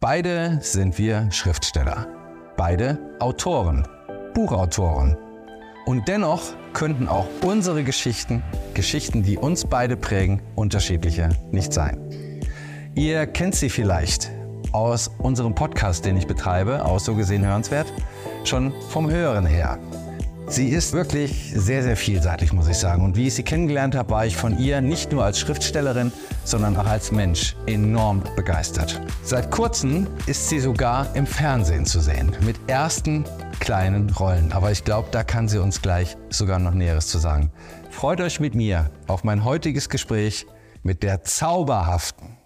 Beide sind wir Schriftsteller. Beide Autoren, Buchautoren. Und dennoch könnten auch unsere Geschichten, Geschichten, die uns beide prägen, unterschiedliche nicht sein. Ihr kennt sie vielleicht aus unserem Podcast, den ich betreibe, aus so gesehen hörenswert, schon vom Hören her. Sie ist wirklich sehr, sehr vielseitig, muss ich sagen. Und wie ich sie kennengelernt habe, war ich von ihr nicht nur als Schriftstellerin, sondern auch als Mensch enorm begeistert. Seit kurzem ist sie sogar im Fernsehen zu sehen, mit ersten kleinen Rollen. Aber ich glaube, da kann sie uns gleich sogar noch Näheres zu sagen. Freut euch mit mir auf mein heutiges Gespräch mit der zauberhaften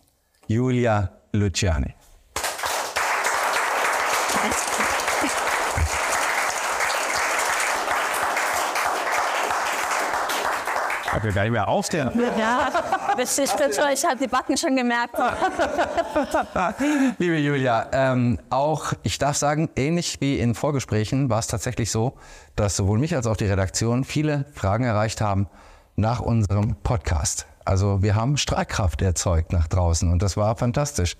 Julia Luciani. Ich will gar nicht mehr aufstehen. Ja, bis ich, ich habe die Backen schon gemerkt. Liebe Julia, ähm, auch ich darf sagen, ähnlich wie in Vorgesprächen war es tatsächlich so, dass sowohl mich als auch die Redaktion viele Fragen erreicht haben nach unserem Podcast. Also wir haben Strahlkraft erzeugt nach draußen und das war fantastisch.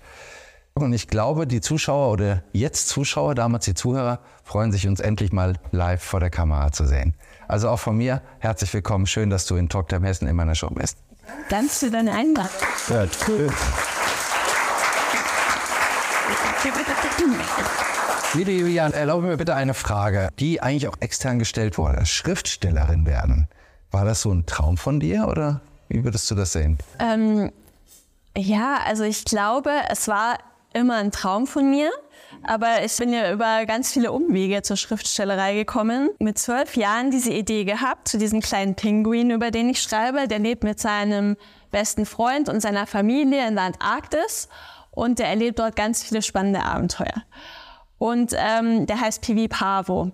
Und ich glaube, die Zuschauer oder jetzt Zuschauer, damals die Zuhörer, freuen sich, uns endlich mal live vor der Kamera zu sehen. Also auch von mir herzlich willkommen. Schön, dass du in Talktime Hessen in meiner Show bist. Danke für deine Einladung. Ja, Liebe Julian, erlaube mir bitte eine Frage, die eigentlich auch extern gestellt wurde. Schriftstellerin werden. War das so ein Traum von dir oder wie würdest du das sehen? Ähm, ja, also ich glaube, es war immer ein Traum von mir. Aber ich bin ja über ganz viele Umwege zur Schriftstellerei gekommen. Mit zwölf Jahren diese Idee gehabt zu diesem kleinen Pinguin, über den ich schreibe. Der lebt mit seinem besten Freund und seiner Familie in der Antarktis und der erlebt dort ganz viele spannende Abenteuer. Und ähm, der heißt Pivi Pavo.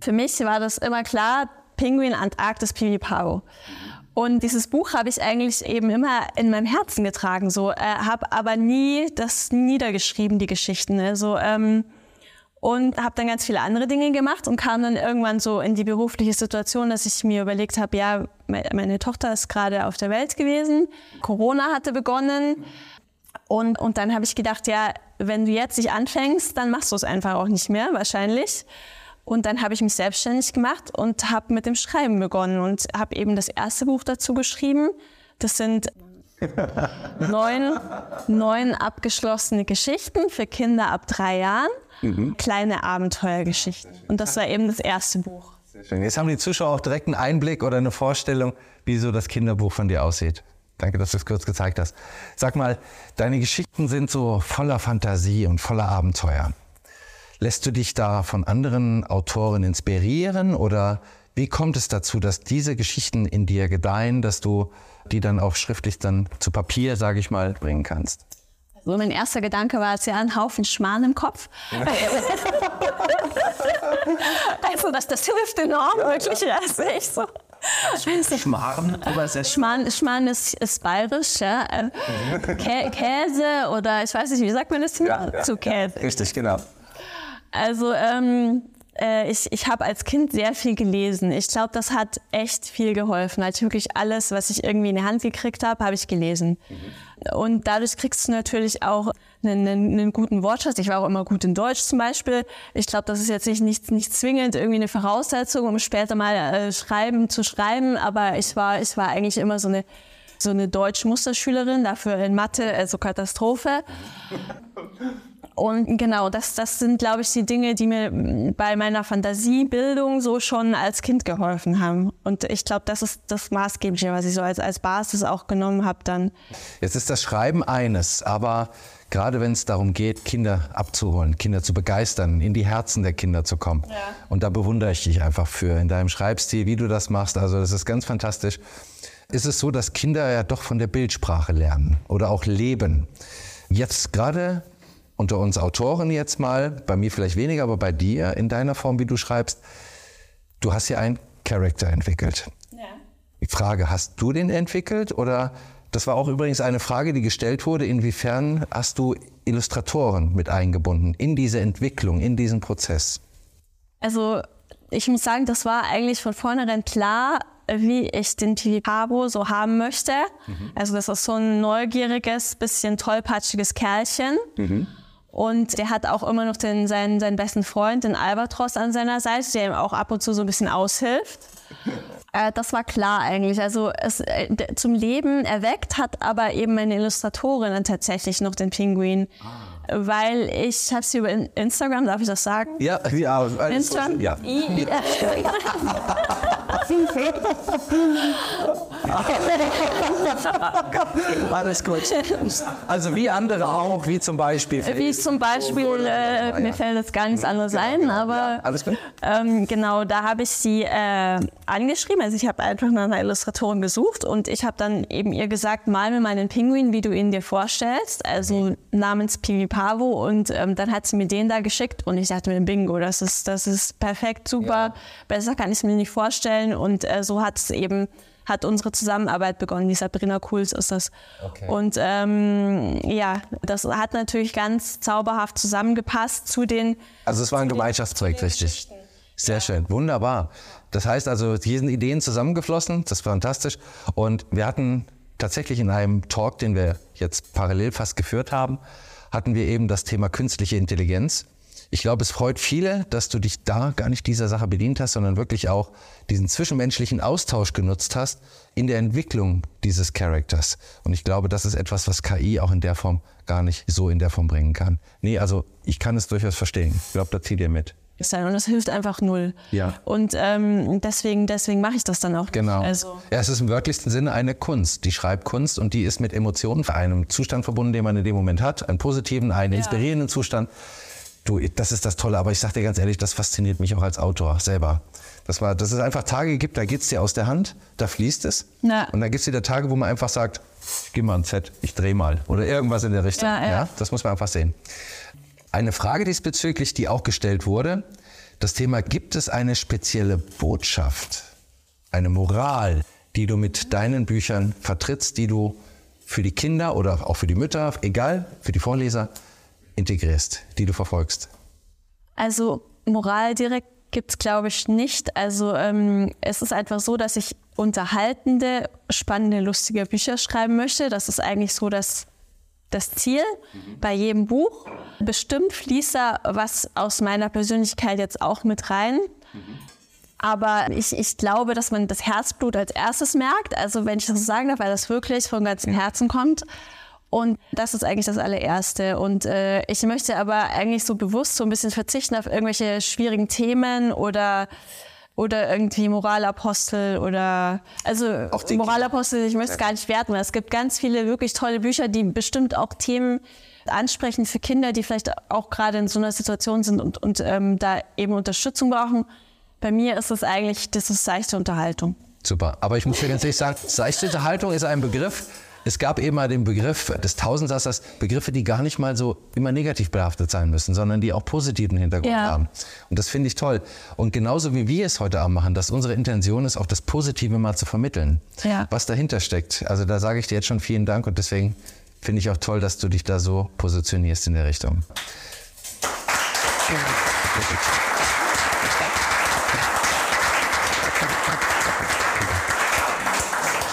Für mich war das immer klar, Pinguin, Antarktis, Pivi Pavo. Und dieses Buch habe ich eigentlich eben immer in meinem Herzen getragen, so äh, habe aber nie das niedergeschrieben, die Geschichten. Ne? So, ähm, und habe dann ganz viele andere Dinge gemacht und kam dann irgendwann so in die berufliche Situation, dass ich mir überlegt habe, ja, meine Tochter ist gerade auf der Welt gewesen, Corona hatte begonnen und, und dann habe ich gedacht, ja, wenn du jetzt nicht anfängst, dann machst du es einfach auch nicht mehr, wahrscheinlich. Und dann habe ich mich selbstständig gemacht und habe mit dem Schreiben begonnen und habe eben das erste Buch dazu geschrieben. Das sind neun, neun abgeschlossene Geschichten für Kinder ab drei Jahren. Mhm. Kleine Abenteuergeschichten. Und das war eben das erste Buch. Sehr schön. Jetzt haben die Zuschauer auch direkt einen Einblick oder eine Vorstellung, wie so das Kinderbuch von dir aussieht. Danke, dass du es kurz gezeigt hast. Sag mal, deine Geschichten sind so voller Fantasie und voller Abenteuer. Lässt du dich da von anderen Autoren inspirieren oder wie kommt es dazu, dass diese Geschichten in dir gedeihen, dass du die dann auch schriftlich dann zu Papier, sage ich mal, bringen kannst? So mein erster Gedanke war, es ja ein Haufen Schmarrn im Kopf. also das, das hilft enorm, wirklich. Das ist echt so. Schmarrn übersetzt? Schmarrn, Schmarrn ist, ist bayerisch, ja. Kä Käse oder ich weiß nicht, wie sagt man das? Ja, ja, zu Käse. Ja, richtig, genau. Also ähm, äh, ich, ich habe als Kind sehr viel gelesen. Ich glaube, das hat echt viel geholfen. Also wirklich alles, was ich irgendwie in die Hand gekriegt habe, habe ich gelesen. Mhm. Und dadurch kriegst du natürlich auch einen, einen, einen, guten Wortschatz. Ich war auch immer gut in Deutsch zum Beispiel. Ich glaube, das ist jetzt nicht, nicht, nicht zwingend irgendwie eine Voraussetzung, um später mal äh, schreiben zu schreiben. Aber ich war, ich war eigentlich immer so eine so eine Deutsch-Musterschülerin, dafür in Mathe, also Katastrophe. Und genau, das, das sind, glaube ich, die Dinge, die mir bei meiner Fantasiebildung so schon als Kind geholfen haben. Und ich glaube, das ist das Maßgebliche, was ich so als, als Basis auch genommen habe dann. Jetzt ist das Schreiben eines, aber gerade wenn es darum geht, Kinder abzuholen, Kinder zu begeistern, in die Herzen der Kinder zu kommen. Ja. Und da bewundere ich dich einfach für in deinem Schreibstil, wie du das machst. Also das ist ganz fantastisch. Ist es so, dass Kinder ja doch von der Bildsprache lernen oder auch leben? Jetzt gerade unter uns Autoren jetzt mal, bei mir vielleicht weniger, aber bei dir in deiner Form, wie du schreibst, du hast ja einen Charakter entwickelt. Ja. Die Frage, hast du den entwickelt oder das war auch übrigens eine Frage, die gestellt wurde, inwiefern hast du Illustratoren mit eingebunden in diese Entwicklung, in diesen Prozess? Also ich muss sagen, das war eigentlich von vornherein klar, wie ich den Pabo so haben möchte. Mhm. Also das ist so ein neugieriges, bisschen tollpatschiges Kerlchen. Mhm. Und der hat auch immer noch den, seinen, seinen besten Freund, den Albatros, an seiner Seite, der ihm auch ab und zu so ein bisschen aushilft. Äh, das war klar eigentlich. Also es äh, zum Leben erweckt hat aber eben meine Illustratorin dann tatsächlich noch den Pinguin. Weil ich habe sie über In- Instagram, darf ich das sagen? Ja, ja, Instagram? ja. Alles gut. Also wie andere auch, wie zum Beispiel. Wie zum Beispiel, äh, mir fällt jetzt gar nichts anderes ein, aber Alles gut. ähm, genau, da habe ich sie äh, angeschrieben. Also ich habe einfach nach einer Illustratorin gesucht und ich habe dann eben ihr gesagt, mal mir meinen Pinguin, wie du ihn dir vorstellst, also namens Piwi Pavo und ähm, dann hat sie mir den da geschickt und ich dachte mir, Bingo, das ist, das ist perfekt, super, besser kann ich es mir nicht vorstellen und äh, so hat es eben hat unsere Zusammenarbeit begonnen. Die Sabrina Cools ist das. Okay. Und ähm, ja, das hat natürlich ganz zauberhaft zusammengepasst zu den Also es war ein Gemeinschaftsprojekt, richtig. Sehr schön, wunderbar. Das heißt also, hier sind Ideen zusammengeflossen, das war fantastisch. Und wir hatten tatsächlich in einem Talk, den wir jetzt parallel fast geführt haben, hatten wir eben das Thema künstliche Intelligenz. Ich glaube, es freut viele, dass du dich da gar nicht dieser Sache bedient hast, sondern wirklich auch diesen zwischenmenschlichen Austausch genutzt hast in der Entwicklung dieses Charakters. Und ich glaube, das ist etwas, was KI auch in der Form gar nicht so in der Form bringen kann. Nee, also ich kann es durchaus verstehen. Ich glaube, da zieht ihr mit. sein und das hilft einfach null. Ja. Und ähm, deswegen, deswegen mache ich das dann auch. Genau. Also, ja, es ist im wörtlichsten Sinne eine Kunst, die Schreibkunst und die ist mit Emotionen, einem Zustand verbunden, den man in dem Moment hat, einen positiven, einen inspirierenden Zustand. Du, das ist das Tolle, aber ich sag dir ganz ehrlich, das fasziniert mich auch als Autor selber. Das war, dass es einfach Tage gibt, da geht's dir aus der Hand, da fließt es. Ja. Und dann gibt's wieder Tage, wo man einfach sagt, ich geh mal ein Z, ich dreh mal. Oder irgendwas in der Richtung. Ja, ja. das muss man einfach sehen. Eine Frage diesbezüglich, die auch gestellt wurde, das Thema, gibt es eine spezielle Botschaft, eine Moral, die du mit deinen Büchern vertrittst, die du für die Kinder oder auch für die Mütter, egal, für die Vorleser, integrierst, die du verfolgst? also Moral direkt gibt es, glaube ich, nicht. Also ähm, es ist einfach so, dass ich unterhaltende, spannende, lustige Bücher schreiben möchte. Das ist eigentlich so das, das Ziel bei jedem Buch. Bestimmt fließt da was aus meiner Persönlichkeit jetzt auch mit rein. Aber ich, ich glaube, dass man das Herzblut als erstes merkt. Also wenn ich das so sagen darf, weil das wirklich vom ganzen Herzen kommt. Und das ist eigentlich das allererste. Und äh, ich möchte aber eigentlich so bewusst so ein bisschen verzichten auf irgendwelche schwierigen Themen oder oder irgendwie Moralapostel oder also Auch die- Moralapostel, ich möchte es gar nicht werten, weil es gibt ganz viele wirklich tolle Bücher, die bestimmt auch Themen ansprechen für Kinder, die vielleicht auch gerade in so einer Situation sind und, und ähm, da eben Unterstützung brauchen. Bei mir ist es eigentlich, das ist seichte Unterhaltung. Super. Aber ich muss dir ganz ehrlich sagen, seichte Unterhaltung ist ein Begriff. Es gab eben mal den Begriff des Tausendsassers, Begriffe, die gar nicht mal so immer negativ behaftet sein müssen, sondern die auch positiven Hintergrund Ja. haben. Und das finde ich toll. Und genauso wie wir es heute Abend machen, dass unsere Intention ist, auch das Positive mal zu vermitteln, Ja. was dahinter steckt. Also da sage ich dir jetzt schon vielen Dank und deswegen finde ich auch toll, dass du dich da so positionierst in der Richtung.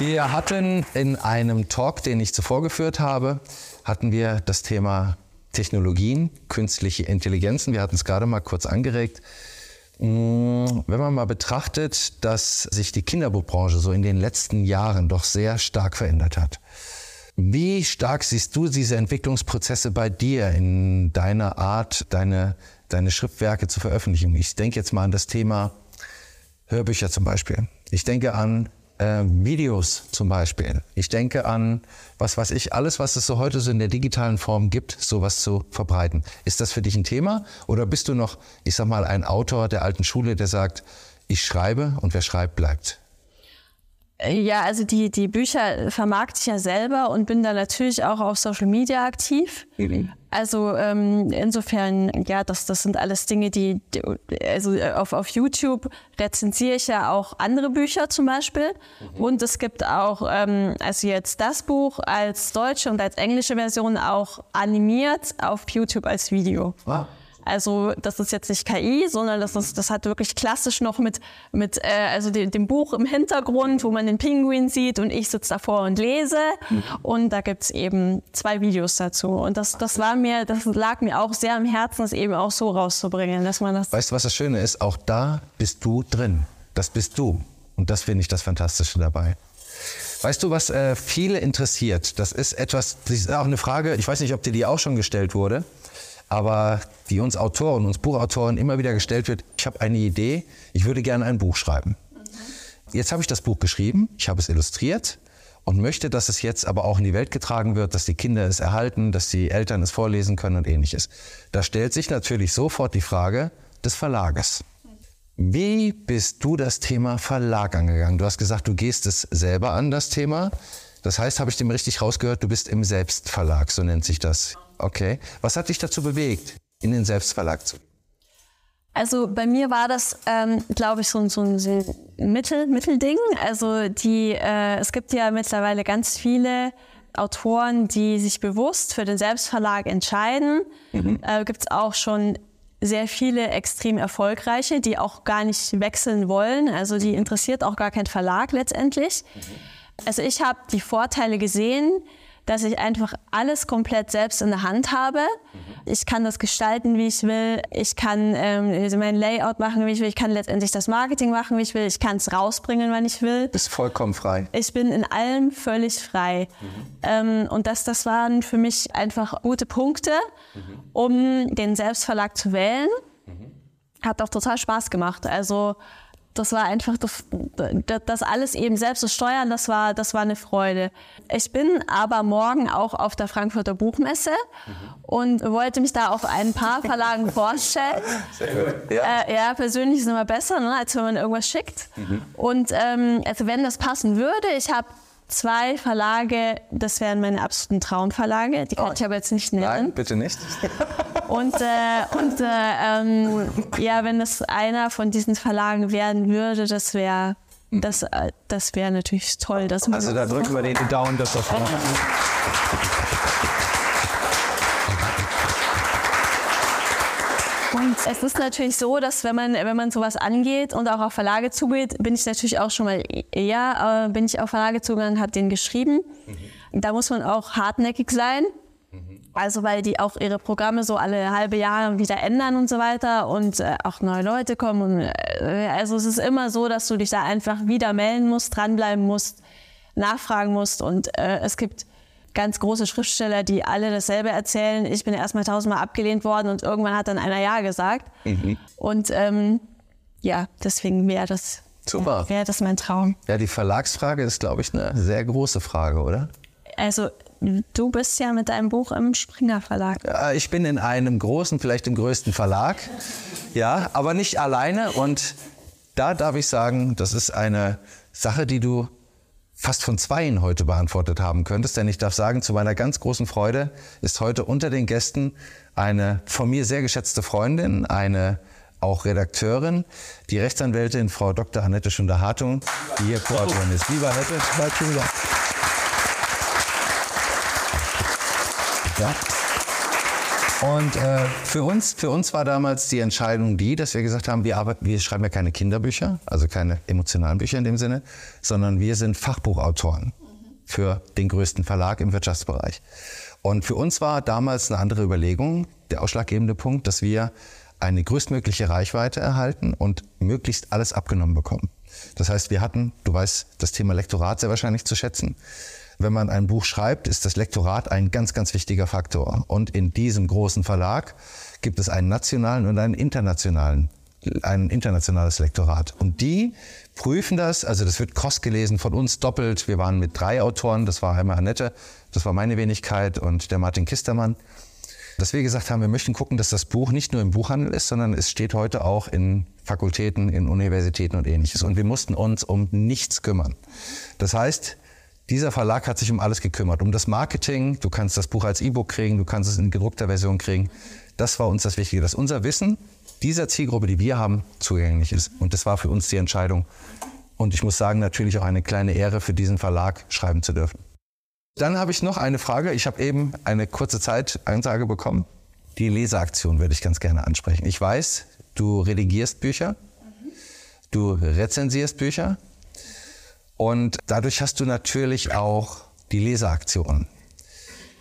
Wir hatten in einem Talk, den ich zuvor geführt habe, hatten wir das Thema Technologien, künstliche Intelligenzen. Wir hatten es gerade mal kurz angeregt. Mm, Wenn man mal betrachtet, dass sich die Kinderbuchbranche so in den letzten Jahren doch sehr stark verändert hat. Wie stark siehst du diese Entwicklungsprozesse bei dir in deiner Art, deine, deine Schriftwerke zu veröffentlichen? Ich denke jetzt mal an das Thema Hörbücher zum Beispiel. Ich denke an äh, Videos zum Beispiel. Ich denke an, was weiß ich, alles, was es so heute so in der digitalen Form gibt, sowas zu verbreiten. Ist das für dich ein Thema? Oder bist du noch, ich sag mal, ein Autor der alten Schule, der sagt, ich schreibe und wer schreibt, bleibt? Ja, also die, die Bücher vermarkte ich ja selber und bin da natürlich auch auf Social Media aktiv. Also ähm, insofern, ja, das, das sind alles Dinge, die, die also auf, auf YouTube rezensiere ich ja auch andere Bücher zum Beispiel. Und es gibt auch, ähm, also jetzt das Buch als deutsche und als englische Version auch animiert auf YouTube als Video. Ah, Also das ist jetzt nicht KI, sondern das, ist, das hat wirklich klassisch noch mit, mit äh, also dem, dem Buch im Hintergrund, wo man den Pinguin sieht und ich sitze davor und lese. Und da gibt's eben zwei Videos dazu. Und das, das war mir, das lag mir auch sehr am Herzen, das eben auch so rauszubringen, dass man das. Weißt du, was das Schöne ist? Auch da bist du drin. Das bist du. Und das finde ich das Fantastische dabei. Weißt du, was äh, viele interessiert? Das ist etwas, das ist auch eine Frage, ich weiß nicht, ob dir die auch schon gestellt wurde, aber die uns Autoren, uns Buchautoren immer wieder gestellt wird. Ich habe eine Idee, ich würde gerne ein Buch schreiben. Jetzt habe ich das Buch geschrieben, ich habe es illustriert und möchte, dass es jetzt aber auch in die Welt getragen wird, dass die Kinder es erhalten, dass die Eltern es vorlesen können und ähnliches. Da stellt sich natürlich sofort die Frage des Verlages. Wie bist du das Thema Verlag angegangen? Du hast gesagt, du gehst es selber an, das Thema. Das heißt, habe ich dem richtig rausgehört, du bist im Selbstverlag, so nennt sich das. Okay. Was hat dich dazu bewegt, in den Selbstverlag zu gehen? Also bei mir war das, ähm, glaube ich, so, ein- so ein Mittel, Mittelding. Also die, äh, es gibt ja mittlerweile ganz viele Autoren, die sich bewusst für den Selbstverlag entscheiden. Äh, gibt es auch schon sehr viele extrem erfolgreiche, die auch gar nicht wechseln wollen. Also die interessiert auch gar kein Verlag letztendlich. Also ich habe die Vorteile gesehen, dass ich einfach alles komplett selbst in der Hand habe. Ich kann das gestalten, wie ich will. Ich kann ähm, mein Layout machen, wie ich will. Ich kann letztendlich das Marketing machen, wie ich will. Ich kann es rausbringen, wann ich will. Bist vollkommen frei. Ich bin in allem völlig frei. Ähm, und das, das waren für mich einfach gute Punkte, um den Selbstverlag zu wählen. Hat auch total Spaß gemacht. Also das war einfach das, das alles eben selbst zu steuern, das war, das war eine Freude. Ich bin aber morgen auch auf der Frankfurter Buchmesse und wollte mich da auf ein paar Verlagen vorstellen. Ja. Äh, ja, persönlich ist es immer besser, ne, als wenn man irgendwas schickt. Und ähm, also wenn das passen würde, ich habe zwei Verlage, das wären meine absoluten Traumverlage, die kann ich aber jetzt nicht nennen. Nein, bitte nicht. Und, äh, und äh, ähm, ja, wenn das einer von diesen Verlagen werden würde, das wäre das, äh, das wäre natürlich toll. Also da drücken wir den Daumen, dass das Und es ist natürlich so, dass wenn man, wenn man sowas angeht und auch auf Verlage zugeht, bin ich natürlich auch schon mal eher, äh, bin ich auf Verlage zugegangen, habe den geschrieben. Da muss man auch hartnäckig sein. Also weil die auch ihre Programme so alle halbe Jahre wieder ändern und so weiter und äh, auch neue Leute kommen. Und, äh, also es ist immer so, dass du dich da einfach wieder melden musst, dranbleiben musst, nachfragen musst. Und äh, es gibt ganz große Schriftsteller, die alle dasselbe erzählen. Ich bin erstmal tausendmal abgelehnt worden und irgendwann hat dann einer Ja gesagt. Und ähm, ja, deswegen wäre das, Super. wäre das mein Traum. Ja, die Verlagsfrage ist, glaube ich, eine sehr große Frage, oder? Also du bist ja mit deinem Buch im Springer Verlag. Ich bin in einem großen, vielleicht im größten Verlag. Ja, aber nicht alleine. Und da darf ich sagen, das ist eine Sache, die du fast von zweien heute beantwortet haben könntest. Denn ich darf sagen, zu meiner ganz großen Freude ist heute unter den Gästen eine von mir sehr geschätzte Freundin, eine auch Redakteurin, die Rechtsanwältin Frau Dr. Annette Schunder-Hartung, die hier Co-Autorin ist. Lieber Annette. Ja. Und äh, für, uns, für uns war damals die Entscheidung die, dass wir gesagt haben, wir, arbeiten, wir schreiben ja keine Kinderbücher, also keine emotionalen Bücher in dem Sinne, sondern wir sind Fachbuchautoren für den größten Verlag im Wirtschaftsbereich. Und für uns war damals eine andere Überlegung, der ausschlaggebende Punkt, dass wir eine größtmögliche Reichweite erhalten und möglichst alles abgenommen bekommen. Das heißt, wir hatten, du weißt, das Thema Lektorat sehr wahrscheinlich zu schätzen. Wenn man ein Buch schreibt, ist das Lektorat ein ganz, ganz wichtiger Faktor. Und in diesem großen Verlag gibt es einen nationalen und einen internationalen, ein internationales Lektorat. Und die prüfen das, also das wird kostgelesen von uns doppelt. Wir waren mit drei Autoren, das war einmal Annette, das war meine Wenigkeit und der Martin Kistermann. Dass wir gesagt haben, wir möchten gucken, dass das Buch nicht nur im Buchhandel ist, sondern es steht heute auch in Fakultäten, in Universitäten und ähnliches. Und wir mussten uns um nichts kümmern. Das heißt, dieser Verlag hat sich um alles gekümmert, um das Marketing. Du kannst das Buch als E-Book kriegen, du kannst es in gedruckter Version kriegen. Das war uns das Wichtige, dass unser Wissen dieser Zielgruppe, die wir haben, zugänglich ist. Und das war für uns die Entscheidung. Und ich muss sagen, natürlich auch eine kleine Ehre für diesen Verlag schreiben zu dürfen. Dann habe ich noch eine Frage. Ich habe eben eine kurze Zeit Einsage bekommen. Die Leseaktion würde ich ganz gerne ansprechen. Ich weiß, du redigierst Bücher, du rezensierst Bücher und dadurch hast du natürlich auch die Leseaktion.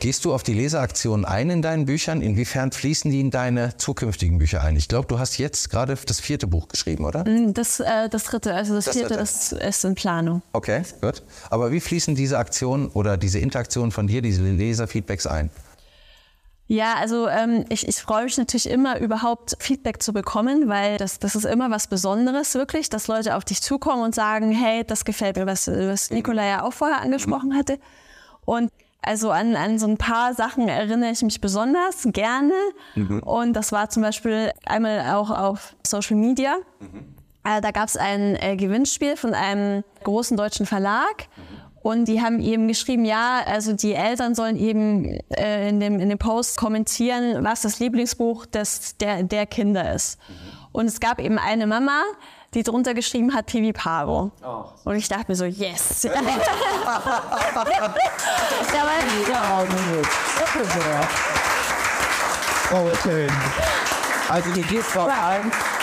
Gehst du auf die Leseaktionen ein in deinen Büchern? Inwiefern fließen die in deine zukünftigen Bücher ein? Ich glaube, du hast jetzt gerade das vierte Buch geschrieben, oder? Das, äh, das dritte, also das, Das vierte, das ist in Planung. Okay, gut. Aber wie fließen diese Aktionen oder diese Interaktionen von dir, diese Leserfeedbacks ein? Ja, also ähm, ich, ich freue mich natürlich immer, überhaupt Feedback zu bekommen, weil das, das ist immer was Besonderes wirklich, dass Leute auf dich zukommen und sagen, hey, das gefällt mir, was, was Nicola ja auch vorher angesprochen hatte. Und also an, an so ein paar Sachen erinnere ich mich besonders gerne. Und das war zum Beispiel einmal auch auf Social Media. Äh, da gab es ein äh, Gewinnspiel von einem großen deutschen Verlag. Und die haben eben geschrieben, ja, also die Eltern sollen eben äh, in, dem, in dem Post kommentieren, was das Lieblingsbuch des, der, der Kinder ist. Und es gab eben eine Mama, die drunter geschrieben hat, Pivi Paro. Und ich dachte mir so, yes. ja, weil, Oh, schön. Also die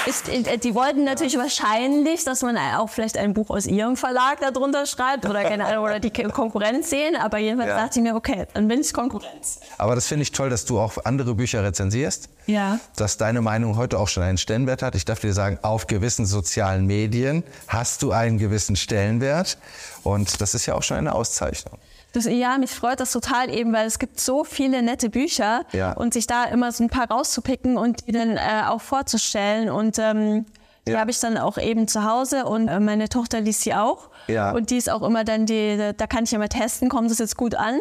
ist, äh, die wollten natürlich wahrscheinlich, dass man auch vielleicht ein Buch aus ihrem Verlag da drunter schreibt oder keine Ahnung, oder die Konkurrenz sehen. Aber jedenfalls Ja. dachte ich mir, okay, dann bin ich Konkurrenz. Aber das finde ich toll, dass du auch andere Bücher rezensierst. Ja. Dass deine Meinung heute auch schon einen Stellenwert hat. Ich darf dir sagen, auf gewissen sozialen Medien hast du einen gewissen Stellenwert. Und das ist ja auch schon eine Auszeichnung. Das, ja, mich freut das total eben, weil es gibt so viele nette Bücher Ja. und sich da immer so ein paar rauszupicken und die dann äh, auch vorzustellen. Und ähm, die Ja. habe ich dann auch eben zu Hause und äh, meine Tochter liest sie auch. Ja. Und die ist auch immer dann die, da kann ich immer testen, kommt das jetzt gut an.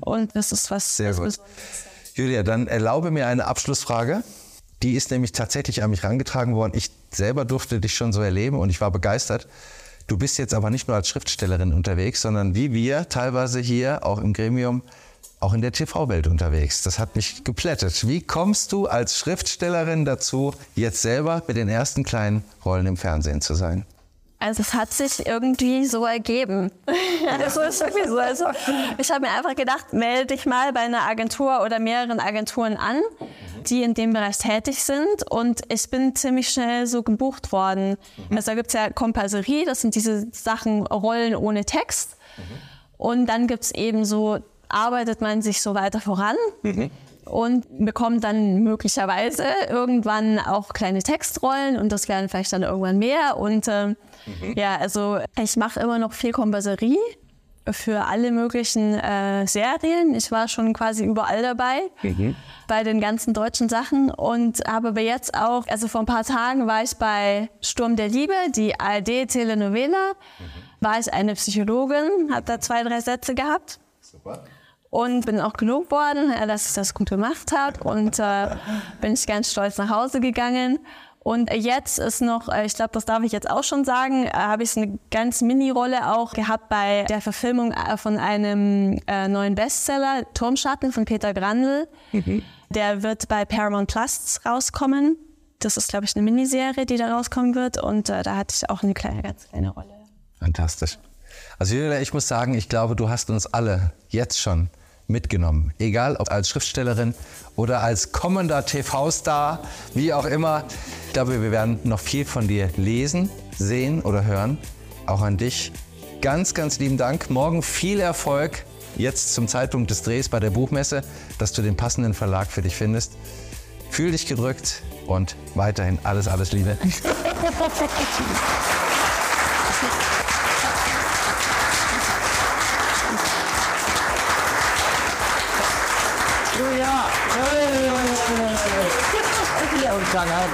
Und das ist was Mhm. Sehr was gut. Besonderes. Julia, dann erlaube mir eine Abschlussfrage. Die ist nämlich tatsächlich an mich herangetragen worden. Ich selber durfte dich schon so erleben und ich war begeistert. Du bist jetzt aber nicht nur als Schriftstellerin unterwegs, sondern wie wir teilweise hier auch im Gremium auch in der TV-Welt unterwegs. Das hat mich geplättet. Wie kommst du als Schriftstellerin dazu, jetzt selber mit den ersten kleinen Rollen im Fernsehen zu sein? Also es hat sich irgendwie so ergeben. Also es ist wirklich so. Also ich habe mir einfach gedacht, melde dich mal bei einer Agentur oder mehreren Agenturen an, die in dem Bereich tätig sind. Und ich bin ziemlich schnell so gebucht worden. Also da gibt es ja Kompasserie, das sind diese Sachen, Rollen ohne Text. Und dann gibt es eben so, arbeitet man sich so weiter voran. Und bekommt dann möglicherweise irgendwann auch kleine Textrollen und das werden vielleicht dann irgendwann mehr. Und ähm, ja, also ich mache immer noch viel Kompasserie für alle möglichen äh, Serien. Ich war schon quasi überall dabei bei den ganzen deutschen Sachen und habe aber jetzt auch, also vor ein paar Tagen war ich bei Sturm der Liebe, die ARD-Telenovela, war ich eine Psychologin, habe da zwei, drei Sätze gehabt und bin auch gelobt worden, äh, dass ich das gut gemacht habe und äh, bin ich ganz stolz nach Hause gegangen. Und jetzt ist noch, äh, ich glaube, das darf ich jetzt auch schon sagen, äh, habe ich eine ganz Mini-Rolle auch gehabt bei der Verfilmung von einem äh, neuen Bestseller, Turmschatten von Peter Grandl. Der wird bei Paramount Plus rauskommen. Das ist, glaube ich, eine Miniserie, die da rauskommen wird. Und äh, da hatte ich auch eine kleine, ganz kleine Rolle. Fantastisch. Also Julia, ich muss sagen, ich glaube, du hast uns alle jetzt schon mitgenommen. Egal ob als Schriftstellerin oder als kommender TV-Star, wie auch immer. Ich glaube, wir werden noch viel von dir lesen, sehen oder hören. Auch an dich. Ganz, ganz lieben Dank. Morgen viel Erfolg. Jetzt zum Zeitpunkt des Drehs bei der Buchmesse, dass du den passenden Verlag für dich findest. Fühl dich gedrückt und weiterhin alles, alles Liebe. Jangan.